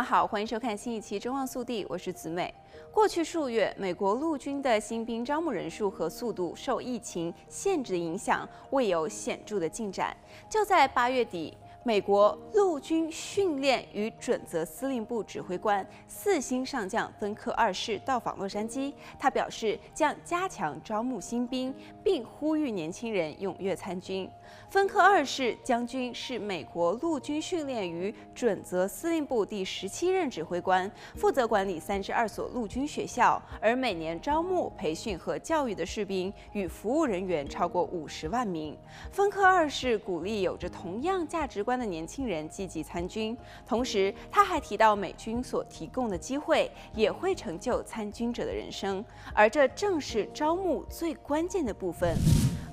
们好，欢迎收看新一期《中望速递》，我是子美。过去数月，美国陆军的新兵招募人数和速度受疫情限制的影响，未有显著的进展。就在八月底。美国陆军训练与准则司令部指挥官四星上将芬克二世到访洛杉矶，他表示将加强招募新兵，并呼吁年轻人踊跃参军。芬克二世将军是美国陆军训练与准则司令部第十七任指挥官，负责管理三十二所陆军学校，而每年招募、培训和教育的士兵与服务人员超过五十万名。芬克二世鼓励有着同样价值观。关的年轻人积极参军，同时他还提到美军所提供的机会也会成就参军者的人生，而这正是招募最关键的部分。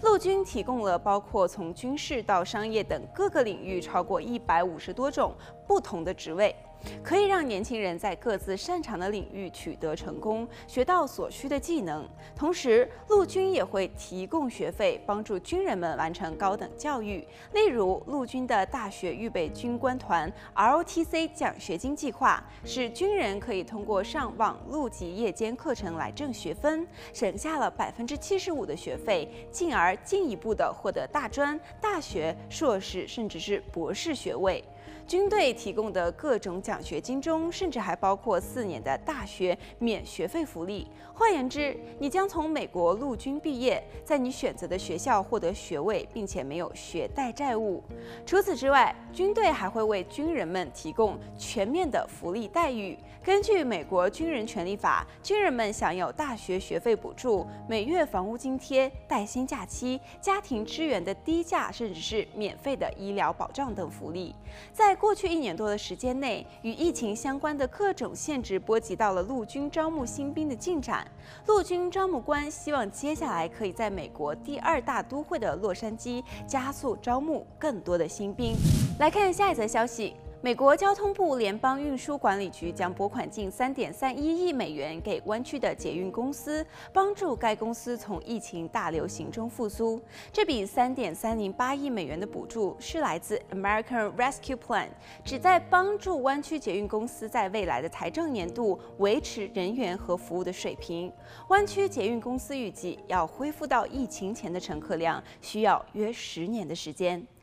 陆军提供了包括从军事到商业等各个领域超过一百五十多种不同的职位。可以让年轻人在各自擅长的领域取得成功，学到所需的技能。同时，陆军也会提供学费，帮助军人们完成高等教育。例如，陆军的大学预备军官团 （ROTC） 奖学金计划，使军人可以通过上网路及夜间课程来挣学分，省下了百分之七十五的学费，进而进一步的获得大专、大学、硕士，甚至是博士学位。军队提供的各种奖学金中，甚至还包括四年的大学免学费福利。换言之，你将从美国陆军毕业，在你选择的学校获得学位，并且没有学贷债务。除此之外，军队还会为军人们提供全面的福利待遇。根据美国军人权利法，军人们享有大学学费补助、每月房屋津贴、带薪假期、家庭支援的低价甚至是免费的医疗保障等福利。在过去一年多的时间内，与疫情相关的各种限制波及到了陆军招募新兵的进展。陆军招募官希望接下来可以在美国第二大都会的洛杉矶加速招募更多的新兵。来看下一则消息。美国交通部联邦运输管理局将拨款近三点三一亿美元给湾区的捷运公司，帮助该公司从疫情大流行中复苏。这笔三点三零八亿美元的补助是来自 American Rescue Plan，旨在帮助湾区捷运公司在未来的财政年度维持人员和服务的水平。湾区捷运公司预计要恢复到疫情前的乘客量，需要约十年的时间。